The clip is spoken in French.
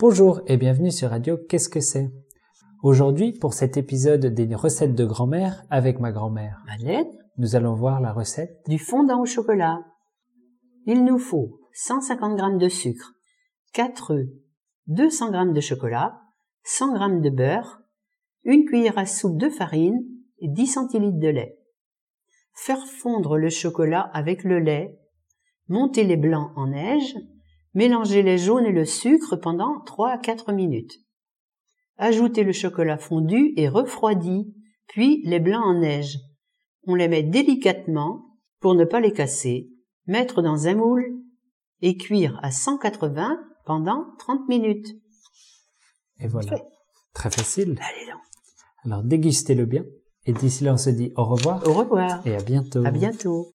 Bonjour et bienvenue sur Radio Qu'est-ce que c'est? Aujourd'hui, pour cet épisode des recettes de grand-mère avec ma grand-mère, Manette, nous allons voir la recette. du fondant au chocolat. Il nous faut 150 g de sucre, 4 œufs, 200 g de chocolat, 100 g de beurre, une cuillère à soupe de farine et 10 centilitres de lait. Faire fondre le chocolat avec le lait, monter les blancs en neige, mélanger les jaunes et le sucre pendant 3 à 4 minutes. Ajouter le chocolat fondu et refroidi, puis les blancs en neige. On les met délicatement pour ne pas les casser, mettre dans un moule et cuire à 180 pendant 30 minutes. Et voilà. Très facile. Allez donc. Alors dégustez-le bien. Et d'ici là, on se dit au revoir Au revoir. et à bientôt. À bientôt.